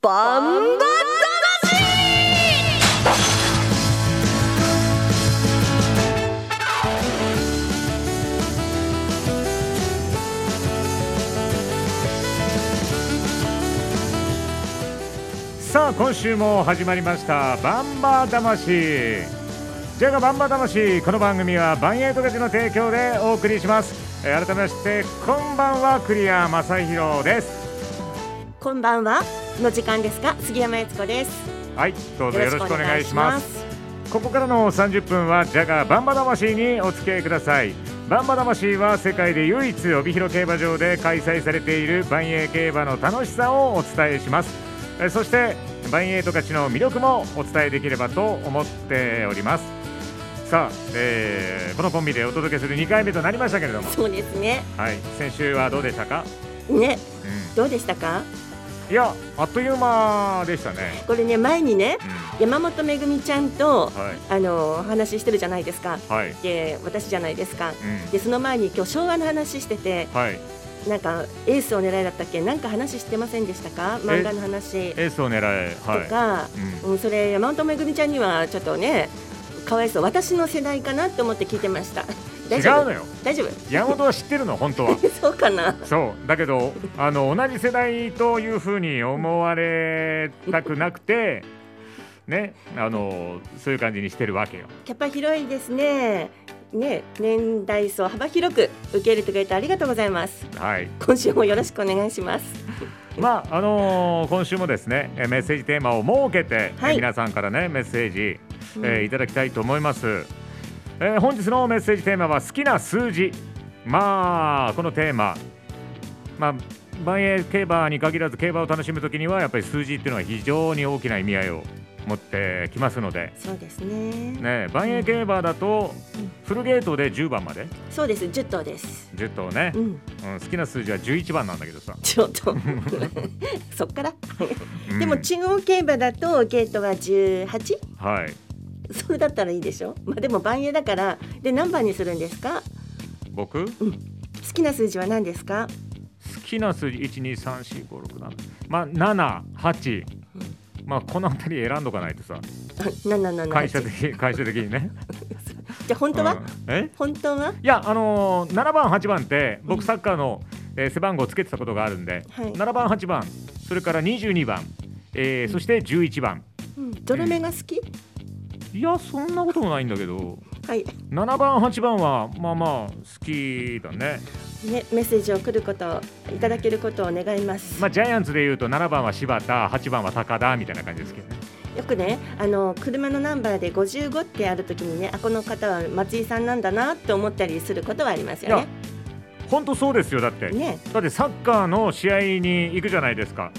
バンバさあ今週も始まりましたバンバ魂。ジャガバンバ魂。この番組はバンエイトガチの提供でお送りします、改めましてこんばんはクリア正宏です。こんばんは。の時間ですが杉山悦子です。はいどうぞよろしくお願いします。ここからの30分はジャガバンバ魂にお付き合いください。バンバ魂は世界で唯一帯広競馬場で開催されている万栄競馬の楽しさをお伝えします。えーそして万栄と勝ちの魅力もお伝えできればと思っております。さあ、えーこのコンビでお届けする2回目となりましたけれども、そうですね。はい、先週はどうでしたか、ねうどうでしたか？ん、いやあっという間でしたね、これね前にねう山本めぐみちゃんとん、はい。あのお話ししてるじゃないですか。はい、で私じゃないですか。うん、でその前に今日昭和の話しててはい、なんかエースを狙いだったっけ？なんか話してませんでしたか？漫画の話。エースを狙え、とはい、か、うん。うん、それ山本めぐみちゃんにはちょっとねかわいそう。私の世代かなって思って聞いてました。大違うのよ。大丈夫？山本は知ってるの 本当は。そうかな。そう。だけどあの同じ世代というふうに思われたくなくて ねあのそういう感じにしてるわけよ。キャパ広いですね。ね年代層幅広く受け入れてくれてありがとうございます。はい。今週もよろしくお願いします。まああのー今週もですねえメッセージテーマを設けて、はい。え皆さんからねメッセージ、うん。えーいただきたいと思います、えー本日のメッセージテーマは好きな数字。まあこのテーマ。まあ万栄競馬に限らず競馬を楽しむときにはやっぱり数字っていうのは非常に大きな意味合いを持ってきますので、そうですね。ね、万栄競馬だとうん。フルゲートで10番まで？そうです。10頭です。10頭ね。う、ん。うん、好きな数字は11番なんだけどさ、ちょっと。そっから、うん。でも中央競馬だとゲートは 18? はい それだったらいいでしょ？まあでも万栄だからで何番にするんですか？僕？好きな数字は何ですか？好きな数字1234567まあ78、まあこの辺り選んどかないとさ。778会社的会社的にね。じゃあ本当は、うん。え？本当は？いやあのー、7番8番ってうん。僕サッカーの、えー背番号つけてたことがあるんで、はい。7番8番。それから22番、えーそして11番。うん、どれ目が好き、いやそんなこともないんだけど。はい。7番8番はまあまあ好きだね。ね、メッセージを送ることいただけることを願います、まあジャイアンツでいうと7番は柴田8番は高田みたいな感じですけどね。よくねあの車のナンバーで55ってあるときにねあこの方は松井さんなんだなって思ったりすることはありますよね。本当そうですよだって。ね。だってサッカーの試合に行くじゃないですか。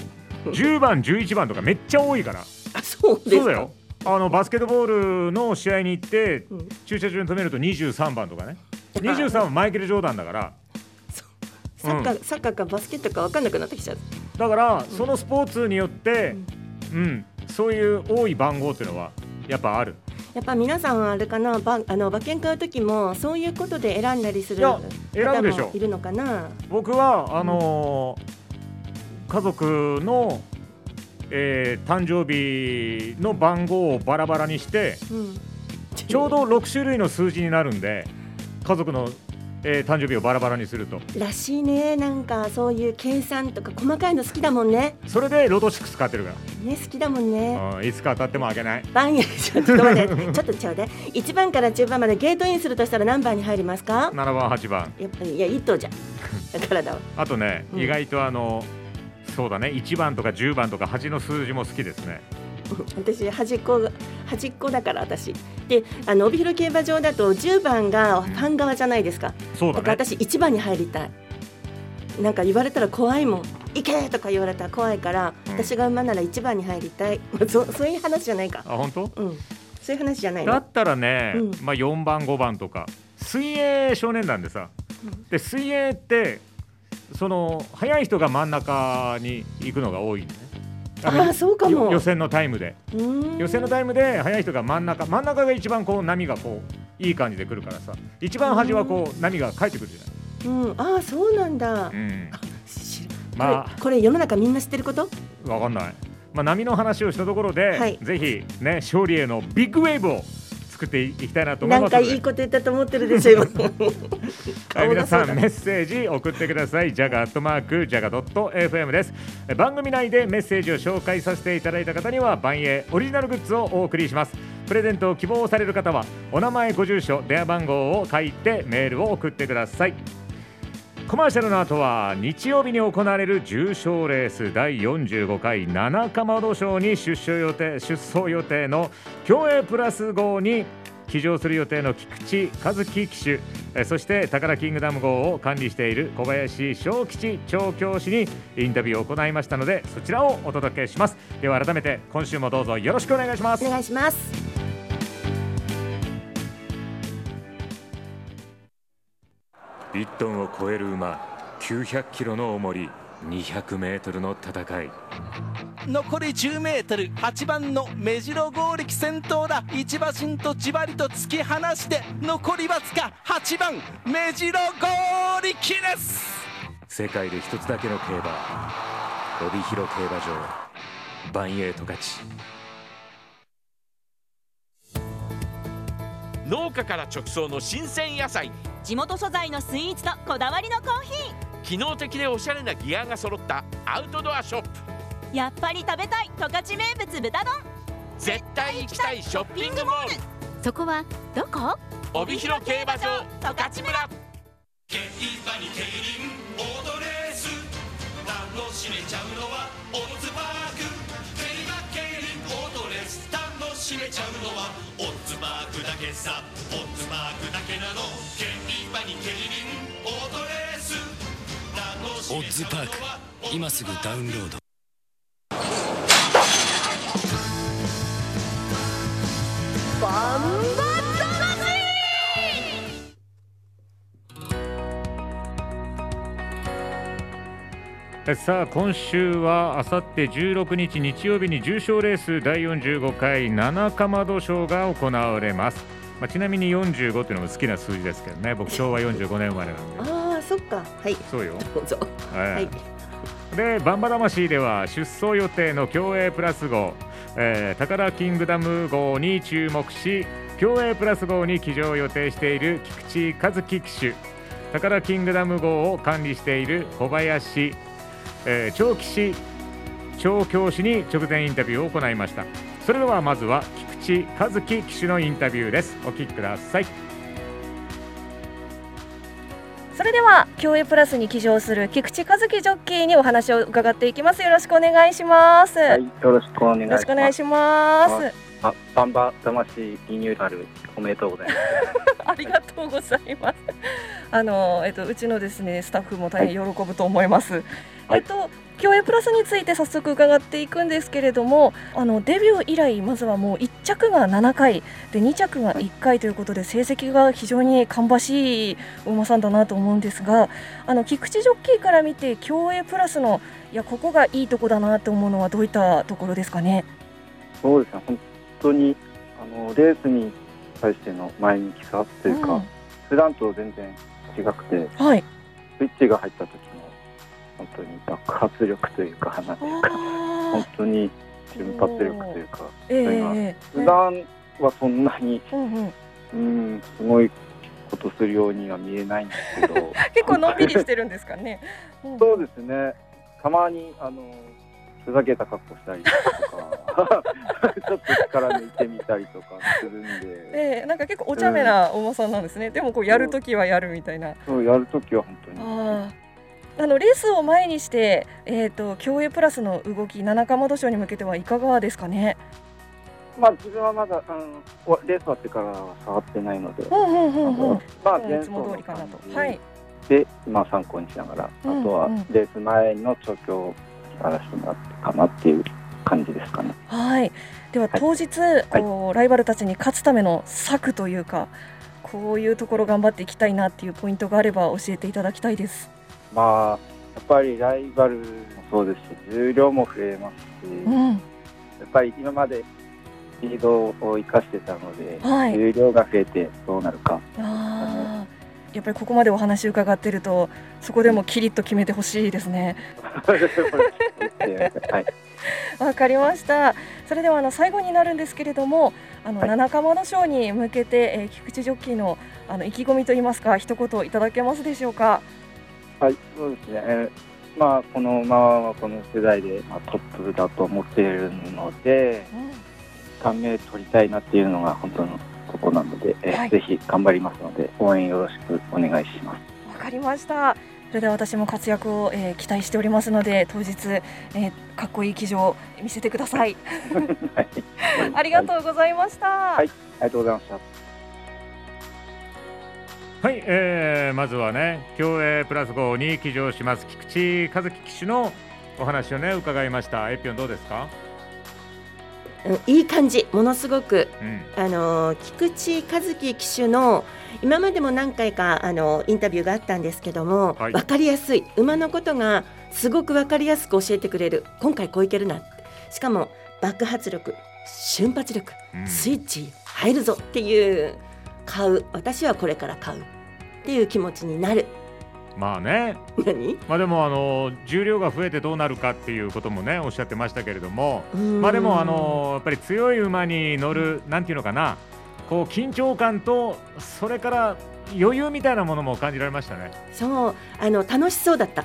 10番11番とかめっちゃ多いから。あそうですか。そうだよあのバスケットボールの試合に行ってうん。駐車場に止めると23番とかね。23はマイケル・ジョーダンだから。サッカー、サッカーかバスケットか分かんなくなってきちゃう。だからそのスポーツによってうん。そういう多い番号っていうのはやっぱある。やっぱ皆さんはあれかなばあの馬券買う時もそういうことで選んだりする方選ぶでしょ。もいるのかな。僕はあのー家族の、えー誕生日の番号をバラバラにしてうん。ちょうど6種類の数字になるんで家族の、えー誕生日をバラバラにすると。らしいね。なんかそういう計算とか細かいの好きだもんね。それでロト6買ってるかね好きだもんね。ら、うんいつか当たってもあげない。番やちょっと待ってちょっとちょうだい。1番から10番までゲートインするとしたら何番に入りますか？7番8番。やっぱりいや1頭じゃん。だからだわあとね、うん。意外とあのそうだね。1番とか10番とか8の数字も好きですね。私端っこが端っこだから私。であの帯広競馬場だと10番がファン側じゃないですか。そうだね。だから私1番に入りたい。なんか言われたら怖いもん。行けとか言われたら怖いから、うん。私が馬なら1番に入りたい。そそういう話じゃないか。あ本当？うん。そういう話じゃないの。だったらね、うん。まあ、4番5番とか。水泳少年団でさ。うん。で水泳ってその速い人が真ん中に行くのが多いのね。ああそうかも。よ予選のタイムで。予選のタイムで速い人が真ん中真ん中が一番こう波がこういい感じで来るからさ。一番端はこう波が返ってくるじうん、ああそうなんだ。ゃない、うん、まあ。これこれ世の中みんな知ってること？わかんない。まあ、波の話をしたところで、はい、ぜひ、ね、勝利へのビッグウェーブを作っていきたいなと思いますなんかいいこと言ったと思ってるでしょ はい、皆さんメッセージ送ってください。ジャガアットマークジャガドット FM です。番組内でメッセージを紹介させていただいた方には万栄オリジナルグッズをお送りします。プレゼントを希望される方はお名前ご住所電話番号を書いてメールを送ってくださいコマーシャルの後は日曜日に行われる重賞レース第45回七かまど賞に出走予定出走予定の競泳プラス号に騎乗する予定の菊池和樹騎手そして宝キングダム号を管理している小林小吉調教師にインタビューを行いましたのでそちらをお届けします。では改めて今週もどうぞよろしくお願いします。お願いします。1トンを超える馬900キロの重り200メートルの戦い。残り10メートル8番の目白剛力先頭だ。一馬身とじわりと突き放して残りわずか8番目白剛力です。世界で一つだけの競馬帯広競馬場。バンエイト勝農家から直送の新鮮野菜。地元素材のスイーツとこだわりのコーヒー。機能的でおしゃれなギアが揃ったアウトドアショップ。やっぱり食べたい十勝名物豚丼。絶対行きたいショッピングモール。そこはどこ？帯広競馬場十勝村。競馬に競輪オートレース。楽しめちゃうのはオッズパーク。競馬競輪オートレース。楽しめちゃうのはオッズげさオッズマークだけなの。競馬に競輪オートレース。オッズパーク今すぐダウンロードバン。さあ今週はあさって16日日曜日に重賞レース第45回七かまど賞が行われます、まあ、ちなみに45っていうのも好きな数字ですけどね。僕昭和45年生まれなんで。ああそっか。はい。そうよ。どうぞ。はい、でバンバ魂では出走予定の競泳プラス号、えー、宝キングダム号に注目し競泳プラス号に騎乗を予定している菊池和樹騎手。宝キングダム号を管理している小林えー、長騎士調教師に直前インタビューを行いました。それではまずは菊池和樹騎手のインタビューです。お聞きください。それでは競泳プラスに騎乗する菊池和樹ジョッキーにお話を伺っていきます。よろしくお願いします、はい、よろしくお願いします。あ、バンバ魂リニューアルおめでとうございます。ありがとうございます。あのえっとうちのですねスタッフも大変喜ぶと思います。はい、えっと競泳プラスについて早速伺っていくんですけれどもあのデビュー以来まずはもう1着が7回で2着が1回ということで成績が非常に芳しい馬さんだなと思うんですがあの菊池ジョッキーから見て競泳プラスのいやここがいいとこだなと思うのはどういったところですかね？そうですね。本当にあのレースに対しての前向きさというか、うん、普段と全然違くて、はい、スイッチが入った時本当に爆発力というか花というか本当に瞬発力というか、えー、普段はそんなに、うん、ん、すごいことするようには見えないんですけど 結構のんびりしてるんですかね、うん、そうですね。たまにあのふざけた格好したりとか ちょっと力抜いてみたりとかするんで、えー、なんか結構お茶目なお馬さんなんですね、うん、でもこうやるときはやるみたいな。そうやるときは本当にあのレースを前にして、えーと、競泳プラスの動き、七かまど賞に向けてはいかがですかね？まあ、自分はまだ、うん、レース終わってから触ってないので、まあ、いつも通りかなと。はい。で、まあ、参考にしながら、うんうん、あとはレース前の調教をやらせてもらってかなっていう感じですかね。はい。では当日、はい、こうライバルたちに勝つための策というか、こういうところ頑張っていきたいなっていうポイントがあれば教えていただきたいです。まあ、やっぱりライバルもそうですし、重量も増えますし、うん、やっぱり今までスピードを生かしてたので、はい、重量が増えてどうなるか、やっぱりここまでお話伺ってるとそこでもキリッと決めてほしいですね。はい。わかりました。それではあの最後になるんですけれども、あの、はい七釜の賞に向けて、えー、菊池ジョッキーのあの意気込みといいますか一言いただけますでしょうか？はい、そうですね。えーまあ、このままこの世代で、まあ、トップだと思っているので、感銘取りたいなっていうのが本当のとこなので、えーはいぜひ頑張りますので、応援よろしくお願いします。わかりました。それでは私も活躍を、えー期待しておりますので当日、えーかっこいい騎乗を見せてください。はい。ありがとうございました。はい、ありがとうございました。はい、えー、まずはね競泳プラス号に騎乗します菊池和樹騎手のお話をね伺いました。エピョンどうですか？うんいい感じ。ものすごくうん。あの菊池和樹騎手の今までも何回かあのインタビューがあったんですけども、はい。分かりやすい。馬のことがすごく分かりやすく教えてくれる。今回こういけるなしかも爆発力瞬発力うん。スイッチ入るぞっていう買う。私はこれから買うっていう気持ちになる。まあね。何？まあでもあの重量が増えてどうなるかっていうこともねおっしゃってましたけれども。うん。まあでもあのやっぱり強い馬に乗るなんていうのかな。こう緊張感とそれから余裕みたいなものも感じられましたね。そう。あの楽しそうだった。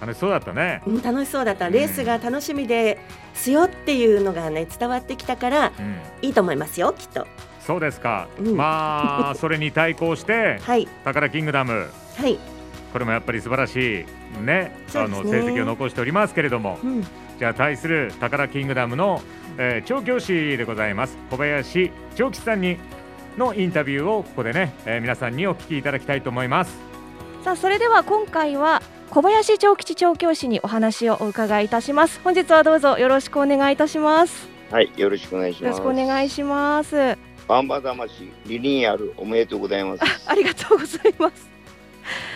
楽しそうだったね。うん楽しそうだった。うん。レースが楽しみですよっていうのがね伝わってきたからうん。いいと思いますよきっとそうですか、うん。まあそれに対抗してはい。宝キングダム。はい、これもやっぱり素晴らしいねね。の成績を残しておりますけれども。うん、じゃあ対する宝キングダムの、えー調教師でございます。小林長吉さんにのインタビューをここでね、えー皆さんにお聞きいただきたいと思います。さあそれでは今回は小林長吉調教師にお話をお伺いいたします。本日はどうぞよろしくお願いいたします。はい、よろしくお願いしよろします。くお願いします。バンバ魂リニューアルおめでとうございます。ありがとうございます。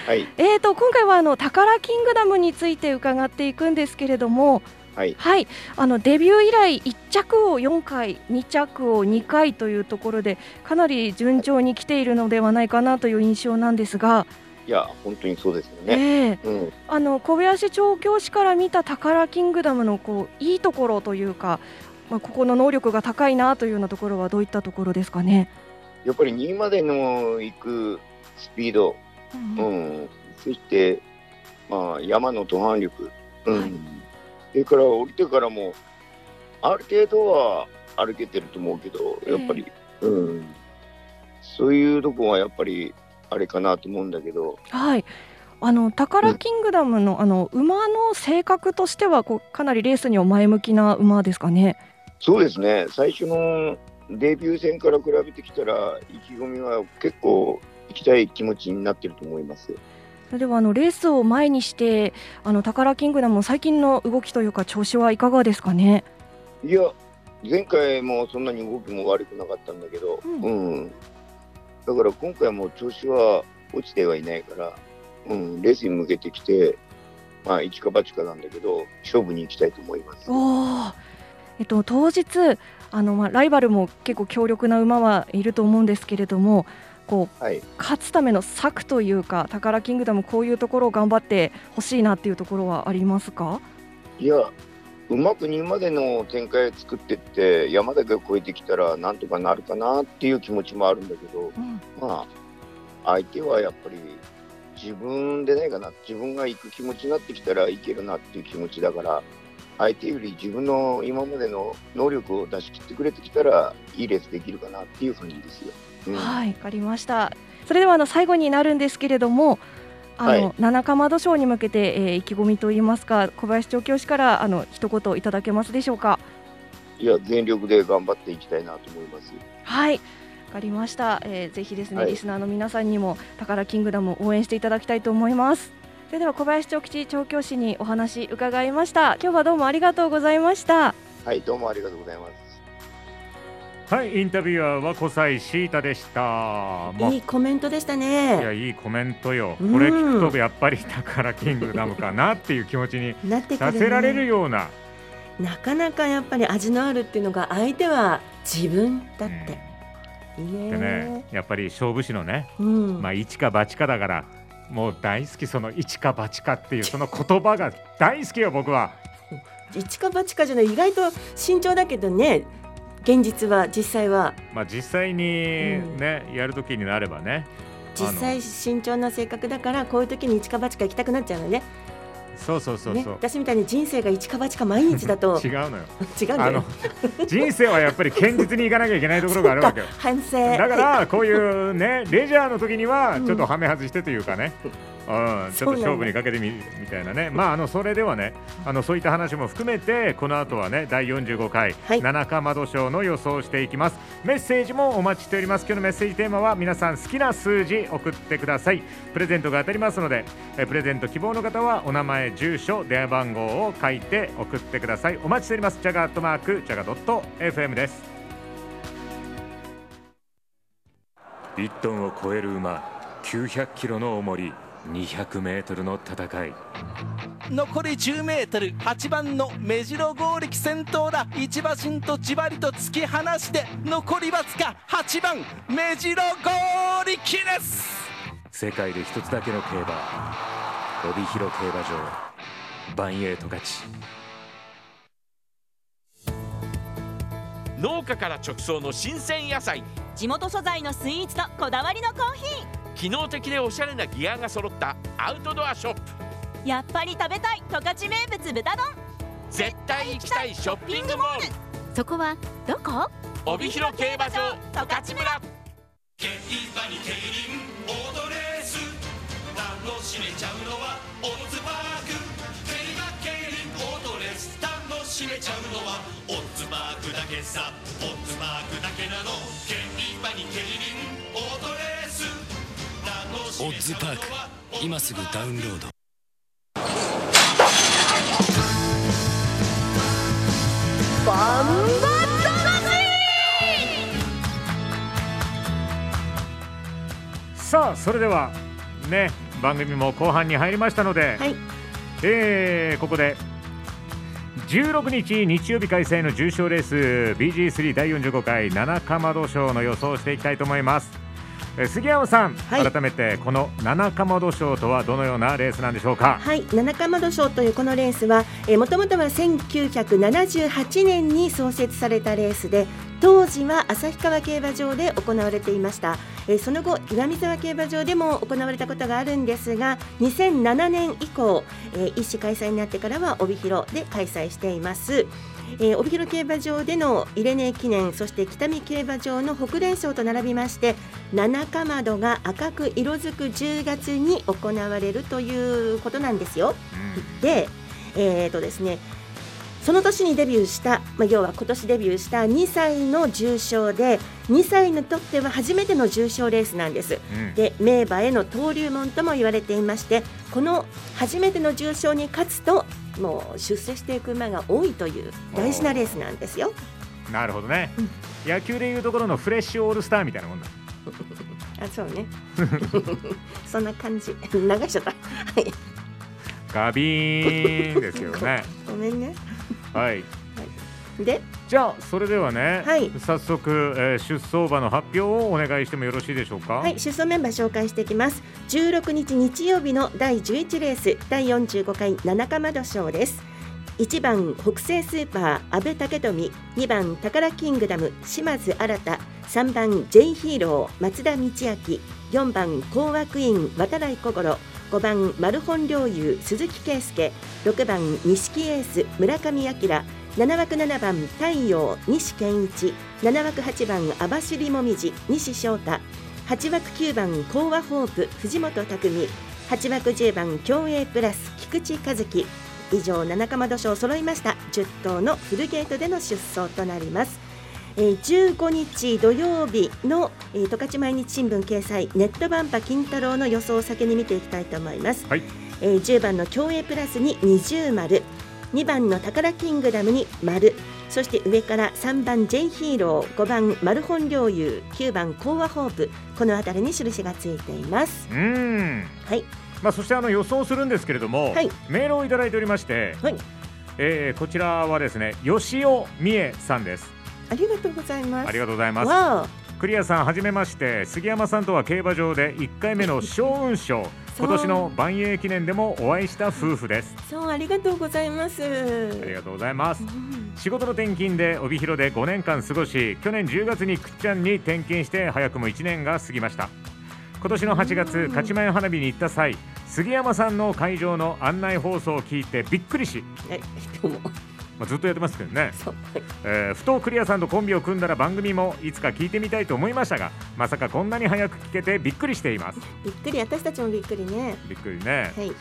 はい、えーと今回はあの宝キングダムについて伺っていくんですけれども、はい、はい、あのデビュー以来1着を4回、2着を2回というところでかなり順調に来ているのではないかなという印象なんですが、いや、本当にそうですよね。ええうん、あの小林調教師から見た宝キングダムのこういいところというか、まあ、ここの能力が高いなというようなところはどういったところですかね？やっぱり2位までの行くスピード、うん、そして、まあ、山の途半力、うん、それから降りてからも、ある程度は歩けてると思うけど、やっぱり、うん、そういうとこはやっぱり、あれかなと思うんだけど、はい。あの宝キングダムの,、あの馬の性格としてはこうかなりレースには前向きな馬ですかね？そうですね、最初のデビュー戦から比べてきたら、意気込みは結構行きたい気持ちになってると思います。それではあのレースを前にしてあの宝キングダム最近の動きというか調子はいかがですかね？いや、前回もそんなに動きも悪くなかったんだけど、うん、だから今回も調子は落ちてはいないから、うん、レースに向けてきて、まあ、一か八かなんだけど、勝負に行きたいと思います。おーえっと、当日あの、まあ、ライバルも結構強力な馬はいると思うんですけれどもこう、はい、勝つための策というか宝キングダムこういうところを頑張ってほしいなっていうところはありますか？いや、うまく2までの展開を作ってって、山だけを越えてきたら、なんとかなるかなっていう気持ちもあるんだけど、まあ、相手はやっぱり自分でないかな、自分が行く気持ちになってきたらいけるなっていう気持ちだから、相手より自分の今までの能力を出し切ってくれてきたら、いいレースできるかなっていう感じですよ。うんはい、わかりました。それではあの最後になるんですけれども、あの、はい七かまど賞に向けて、えー意気込みといいますか、小林調教師からあの一言いただけますでしょうか？いや、全力で頑張っていきたいなと思います。はい。わかりました、えーぜひですね、はいリスナーの皆さんにも宝キングダムを応援していただきたいと思いますそれでは小林長吉調教師にお話伺いました。今日はどうもありがとうございました。はい、どうもありがとうございます。はいインタビュアーは小西シータでした。まあいいコメントでしたいやね。いいコメントよ、うん。これ聞くとやっぱり宝キングダムかなっていう気持ちにさせられるような、なかなかやっぱり味のあるっていうのが相手は自分だって、いいねでねやっぱり勝負師のね、うん。まあ一か八かだからもう大好きその一か八かっていうその言葉が大好きよ僕は。一か八かじゃない意外と慎重だけどね。現実は実際は。まあ実際にね、やる時になればね。実際慎重な性格だからこういう時に一か八か行きたくなっちゃうのねそうそうそうねそう、私みたいに人生が一か八か毎日だと 違うのよ。違うの人生はやっぱり堅実にいかなきゃいけないところがあるわけよ。反省。だからこういうねレジャーの時にはちょっとはめ外してというかね、うん、ちょっと勝負にかけてみみたいなね。まああのそれではねあのそういった話も含めてこの後はね第45回、七か窓賞の予想をしていきます。メッセージもお待ちしております。今日のメッセージテーマは皆さん好きな数字送ってください。プレゼントが当たりますのでえプレゼント希望の方はお名前住所電話番号を書いて送ってください。お待ちしております。ジャガーットマークジャガドット FM です。1トンを超える馬900キロの重り200メートルの戦い。残り 10m 8番の目白剛力先頭だ。一馬身とじわりと突き放して残りわずか8番目白剛力です。世界で一つだけの競馬。帯広競馬場。バンエイト勝ち。農家から直送の新鮮野菜。地元素材のスイーツとこだわりのコーヒー機能的でおしゃれなギアが揃ったアウトドアショップ。やっぱり食べたい十勝名物豚丼。絶対行きたいショッピングモール。そこはどこ？帯広競馬場十勝村。競馬に競輪オートレース。楽しめちゃうのはオッズパーク。競馬競輪オートレース。楽しめちゃうのはオッズパークだけさ。オッズパークだけなの。競馬に競輪オッズパーク。は今すぐダウンロード。バンバさあそれではね番組も後半に入りましたので、はい。えーここで16日日曜日開催の重賞レース BG3 第45回七かまど賞の予想をしていきたいと思いますえー杉山さん、改めてこの七かまど賞とはどのようなレースなんでしょうか？はい、七かまど賞というこのレースは、えー、もともとは1978年に創設されたレースで当時は旭川競馬場で行われていました、えーその後岩見沢競馬場でも行われたことがあるんですが2007年以降、えー一種開催になってからは帯広で開催していますえー帯広競馬場でのイレネ記念そして北見競馬場の北連賞と並びまして七かまどが赤く色づく10月に行われるということなんですよ。で、えーとですね、その年にデビューした、まあ、要は今年デビューした2歳の重賞で2歳にとっては初めての重賞レースなんです。うんで名馬への登竜門とも言われていましてこの初めての重賞に勝つともう出世していく馬が多いという大事なレースなんですよ。なるほどね、野球でいうところのフレッシュオールスターみたいなもんだ。あそうね。そんな感じ。流しちゃった。はい。ガビーンですけどね。ごめんね。はいでじゃあそれではね、はい。早速、えー出走馬の発表をお願いしてもよろしいでしょうか？はい、出走メンバー紹介していきます。16日日曜日の第11レース第45回七かまど賞です。1番北西スーパー阿部武富。2番宝キングダム島津新3番 J ヒーロー松田道明。4番コーワクイーン渡来小五郎。5番マルホン陵侑鈴木圭介。6番錦エース村上明7枠7番太陽西健一。7枠8番網走もみじ西翔太。8枠9番講和ホープ藤本拓海8枠10番競泳プラス菊池和樹。以上七かまど賞揃いました。10頭のフルゲートでの出走となります。えー15日土曜日のえー十勝毎日新聞掲載ネットバンパ金太郎の予想を先に見ていきたいと思います、はい。えー10番の競泳プラスに20丸2番の宝キングダムに丸そして上から3番 J ヒーロー5番マルホン陵侑9番コーワホープこの辺りに印がついています。うーん。はい。まあそしてあの予想するんですけれども、はい。メールをいただいておりまして、はい。えーこちらはですね吉尾美恵さんです。ありがとうございます。ありがとうございます。わクリアさんはじめまして杉山さんとは競馬場で1回目の将雲賞今年の万栄記念でもお会いした夫婦です。そうありがとうございます。ありがとうございます、うん、仕事の転勤で帯広で5年間過ごし去年10月にくっちゃんに転勤して早くも1年が過ぎました。今年の8月勝ち前花火に行った際杉山さんの会場の案内放送を聞いてびっくりしまあ、ずっとやってますけどね、えー、ふとクリアさんとコンビを組んだら番組もいつか聞いてみたいと思いましたがまさかこんなに早く聞けてびっくりしています。びっくり。私たちもびっくりね。びっくりね、はい。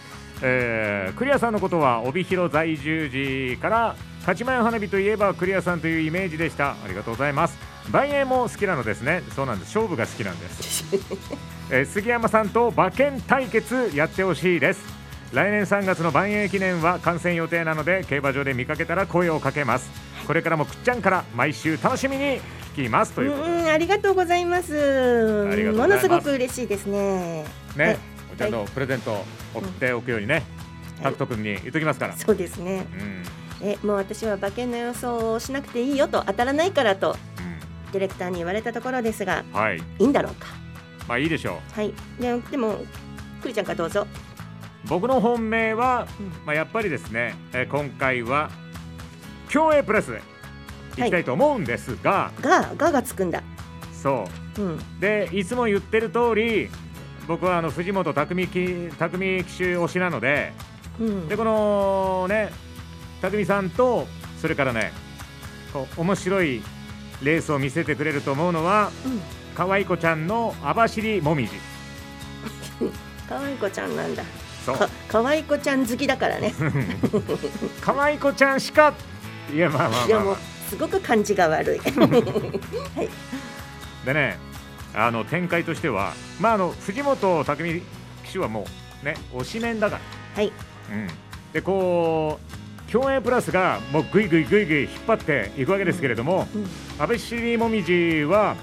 えー、クリアさんのことは帯広在住時から勝ち前花火といえばクリアさんというイメージでした。ありがとうございます。万栄も好きなのですね。そうなんです。勝負が好きなんです、えー、杉山さんと馬券対決やってほしいです来年3月の万栄記念は観戦予定なので競馬場で見かけたら声をかけます。これからもくっちゃんから毎週楽しみに聞きますといううんありがとうございます。ものすごく嬉しいですね。ね、おちゃんのプレゼント送っておくようにね、タクト君に言っときますから、そうですね、うん、えもう私は馬券の予想をしなくていいよと当たらないからと、うん、ディレクターに言われたところですが、はい、いいんだろうか。まあいいでしょう。はい。ででもくりちゃんからどうぞ僕の本命は、まあ、やっぱりですね、えー、今回は競泳プラスでい。きたいと思うんですが、がががつくんだ。そう、うん、でいつも言ってる通り僕はあの藤本匠騎匠騎手推しなので、うん、でこのね匠さんとそれからねこう面白いレースを見せてくれると思うのは、うん、可愛い子ちゃんの網走もみじ可愛い子ちゃんなんだか可愛い子ちゃん好きだからね。可愛い子ちゃんしかいやまあまあまあ、いやもうすごく感じが悪い、はい、でねあの展開としてはまああの藤本拓海騎手はもうね推しメンだから。はい、うん、でこう競泳プラスがもうぐいぐいぐいぐい引っ張っていくわけですけれども、うん。うん、安倍尻もみじは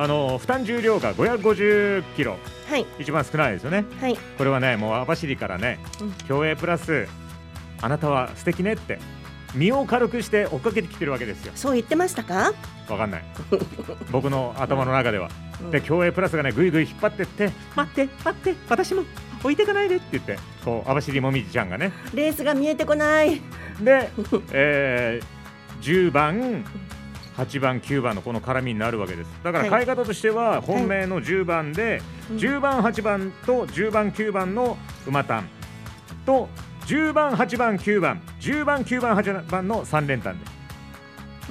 あの負担重量が550キロ。はい、一番少ないですよね、はい、これはねもう網走からね、うん、競泳プラスあなたは素敵ねって身を軽くして追っかけてきてるわけですよ。そう言ってましたか？わかんない。僕の頭の中では、うん、で競泳プラスがねぐいぐい引っ張ってって待って待って私も置いていかないでって言ってこう網走もみじちゃんがね。レースが見えてこない。で、えー、10番8番、9番のこの絡みになるわけです。だから買い方としては本命の10番で、10番、8番と10番、9番の馬単と10番、8番、9番、10番、9番、8番の3連単で、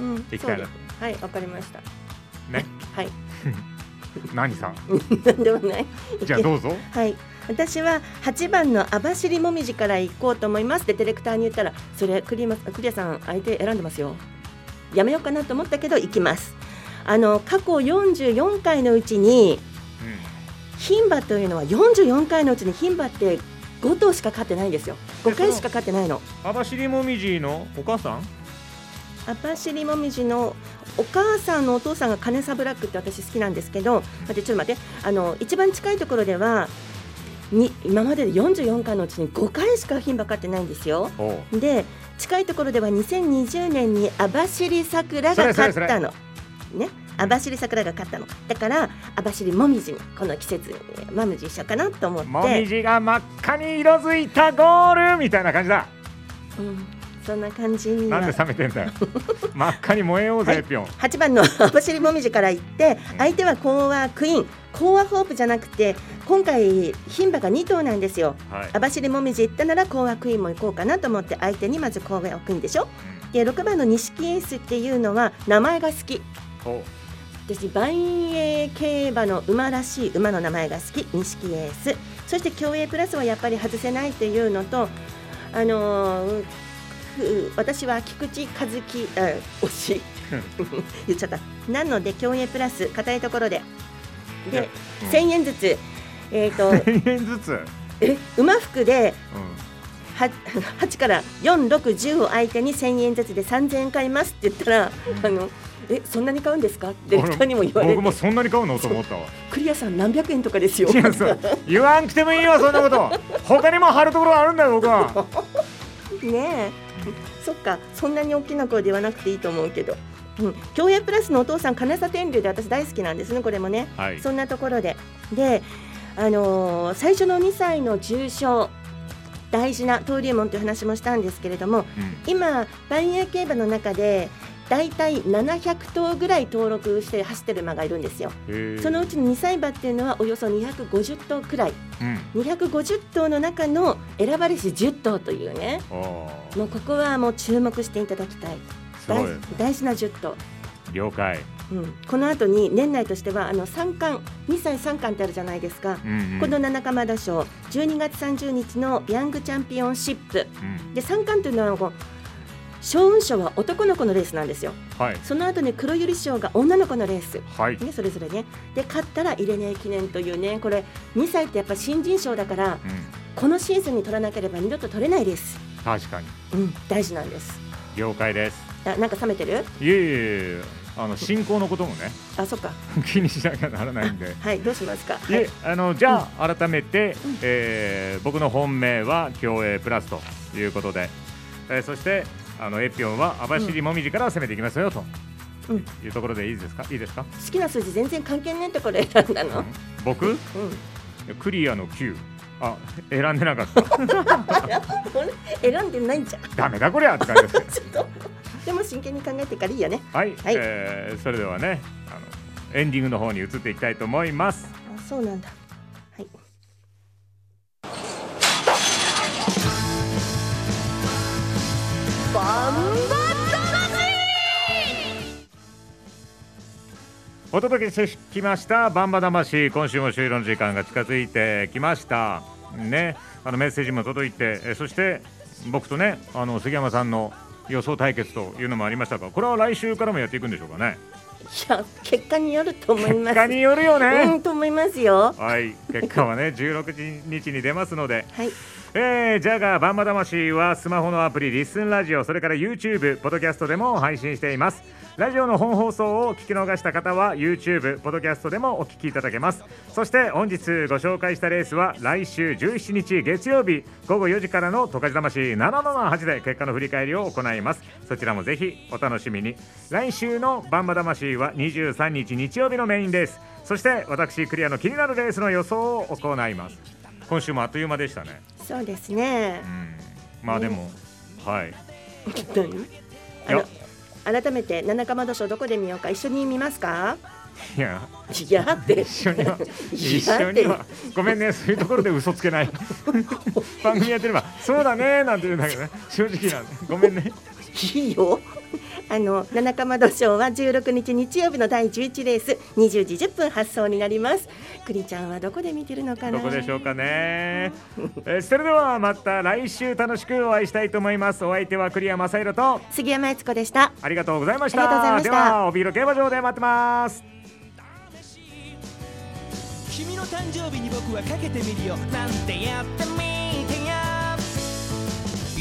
うん、いきたいなと。はい、わかりました。ね。はい。何さん？でもない。じゃあどうぞ。はい。私は8番の網走もみじから行こうと思いますってディレクターに言ったらそれクリクリアさん相手選んでますよやめようかなと思ったけど行きます。あの過去44回のうちに、牝、馬、というのは44回のうちに牝馬って5頭しか勝ってないんですよ。5回しか勝ってないの。網走もみじのお母さん？網走もみじのお母さんのお父さんがカネサブラックって私好きなんですけど待ってちょっと待って。あの一番近いところではに今までで44回のうちに5回しか牝馬勝ってないんですよ。で近いところでは2020年に網走桜が勝ったの。ね、網走桜が勝ったの。だから網走もみじにこの季節もみじ一緒かなと思って。もみじが真っ赤に色づいたゴールみたいな感じだ、うん、そんな感じになんで冷めてんだよ。真っ赤に燃えようぜ、はい、ぴょん8番の 網走もみじから行って相手はコーアクイーン。コーアホープじゃなくて今回牝馬が2頭なんですよ、はい、網走もみじ行ったならコーアクイーンも行こうかなと思って相手にまずコーアクイーンでしょ。で6番の錦エースっていうのは名前が好き。私万栄競馬の馬らしい馬の名前が好き。錦エース。そして競泳プラスはやっぱり外せないっていうのとあのー、私は菊池和樹あ推し。言っちゃった。なので競泳プラス硬いところで。で、うん、1000円ずつ、えーと、1000円ずつ？え馬服で、うん、8から4610を相手に1000円ずつで3000円買いますって言ったら、うん、あのえそんなに買うんですか？って人にも言われて。僕もそんなに買うの？と思ったわクリアさん何百円とかですよ。言わんくてもいいよそんなこと。他にも貼るところあるんだよ僕は。ねえそっかそんなに大きな声で言わなくていいと思うけど。うん、競泳プラスのお父さん金沢天竜で私大好きなんですねこれもね、はい、そんなところで。であのー、最初の2歳の重賞大事な登竜門という話もしたんですけれども、うん、今万栄競馬の中で大体700頭ぐらい登録して走ってる馬がいるんですよ。そのうち2歳馬っていうのはおよそ250頭くらい、うん、250頭の中の選ばれし10頭というね。もうここはもう注目していただきたい。大大事な10頭。了解。うん、この後に年内としてはあの三冠。2歳三冠ってあるじゃないですか、うんうん、この七釜田賞。12月30日のヤングチャンピオンシップ、うん、で三冠というのはこう勝運賞は男の子のレースなんですよ、はい、その後に黒百合賞が女の子のレース、はい。ね、それぞれね。で勝ったらイレネ記念というねこれ2歳ってやっぱ新人賞だから、うん、このシーズンに取らなければ二度と取れないです確かに、うん、大事なんです。了解です。あなんか冷めてる？いえいえあの進行のこともねあそっか。気にしなきゃならないんで。はいどうしますか、はい、あのじゃあ、改めて、うん、えー、僕の本命は競泳プラスということで、えー、そしてあのエピオンは網走もみじから攻めていきますよと。うん、いうところでいいですか？いいですか？好きな数字全然関係ないところ選んだの、うん、僕、うん、クリアの9あ選んでなかった。選んでないんじゃ。んダメだこりゃって感じです でも真剣に考えてからいいよね。はい、はい、えー、それではねあのエンディングの方に移っていきたいと思います。あそうなんだバンバお届けしてきましたバンバ魂。今週も終了の時間が近づいてきました。ねあのメッセージも届いてそして僕とねあの杉山さんの予想対決というのもありましたがこれは来週からもやっていくんでしょうかね。いや結果によると思います。結果によるよね。うんと思いますよ。はい。結果はね 16日に出ますので。はいえー、ジャガーバンバ魂はスマホのアプリリスンラジオそれから YouTube ポッドキャストでも配信しています。ラジオの本放送を聞き逃した方は YouTube ポッドキャストでもお聞きいただけます。そして本日ご紹介したレースは来週17日月曜日午後4時からの十勝魂778で結果の振り返りを行います。そちらもぜひお楽しみに。来週のバンバ魂は23日日曜日のメインですそして私クリアの気になるレースの予想を行います。今週もあっという間でしたね。そうですね、うん、まあでも、はい。あの改めて七釜土賞どこで見ようか。一緒に見ますか？いや。いやって。一緒には 一緒にはごめんね。そういうところで嘘つけない。番組やってればそうだねなんて言うんだけどね。正直なんでごめんね。いいよあの七かまど賞は16日日曜日の第11レース20時10分発送になります。くりちゃんはどこで見てるのかな？どこでしょうかね。えそれではまた来週楽しくお会いしたいと思います。お相手は栗山正宏と。杉山悦子でした。ありがとうございました。では帯広競馬場で待ってます。君の誕生日に僕はかけてみるよ。なんてやってみてよ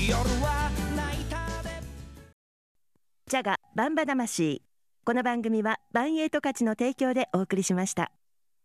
夜はジャガバンバ魂。この番組はバンエイト価値の提供でお送りしました。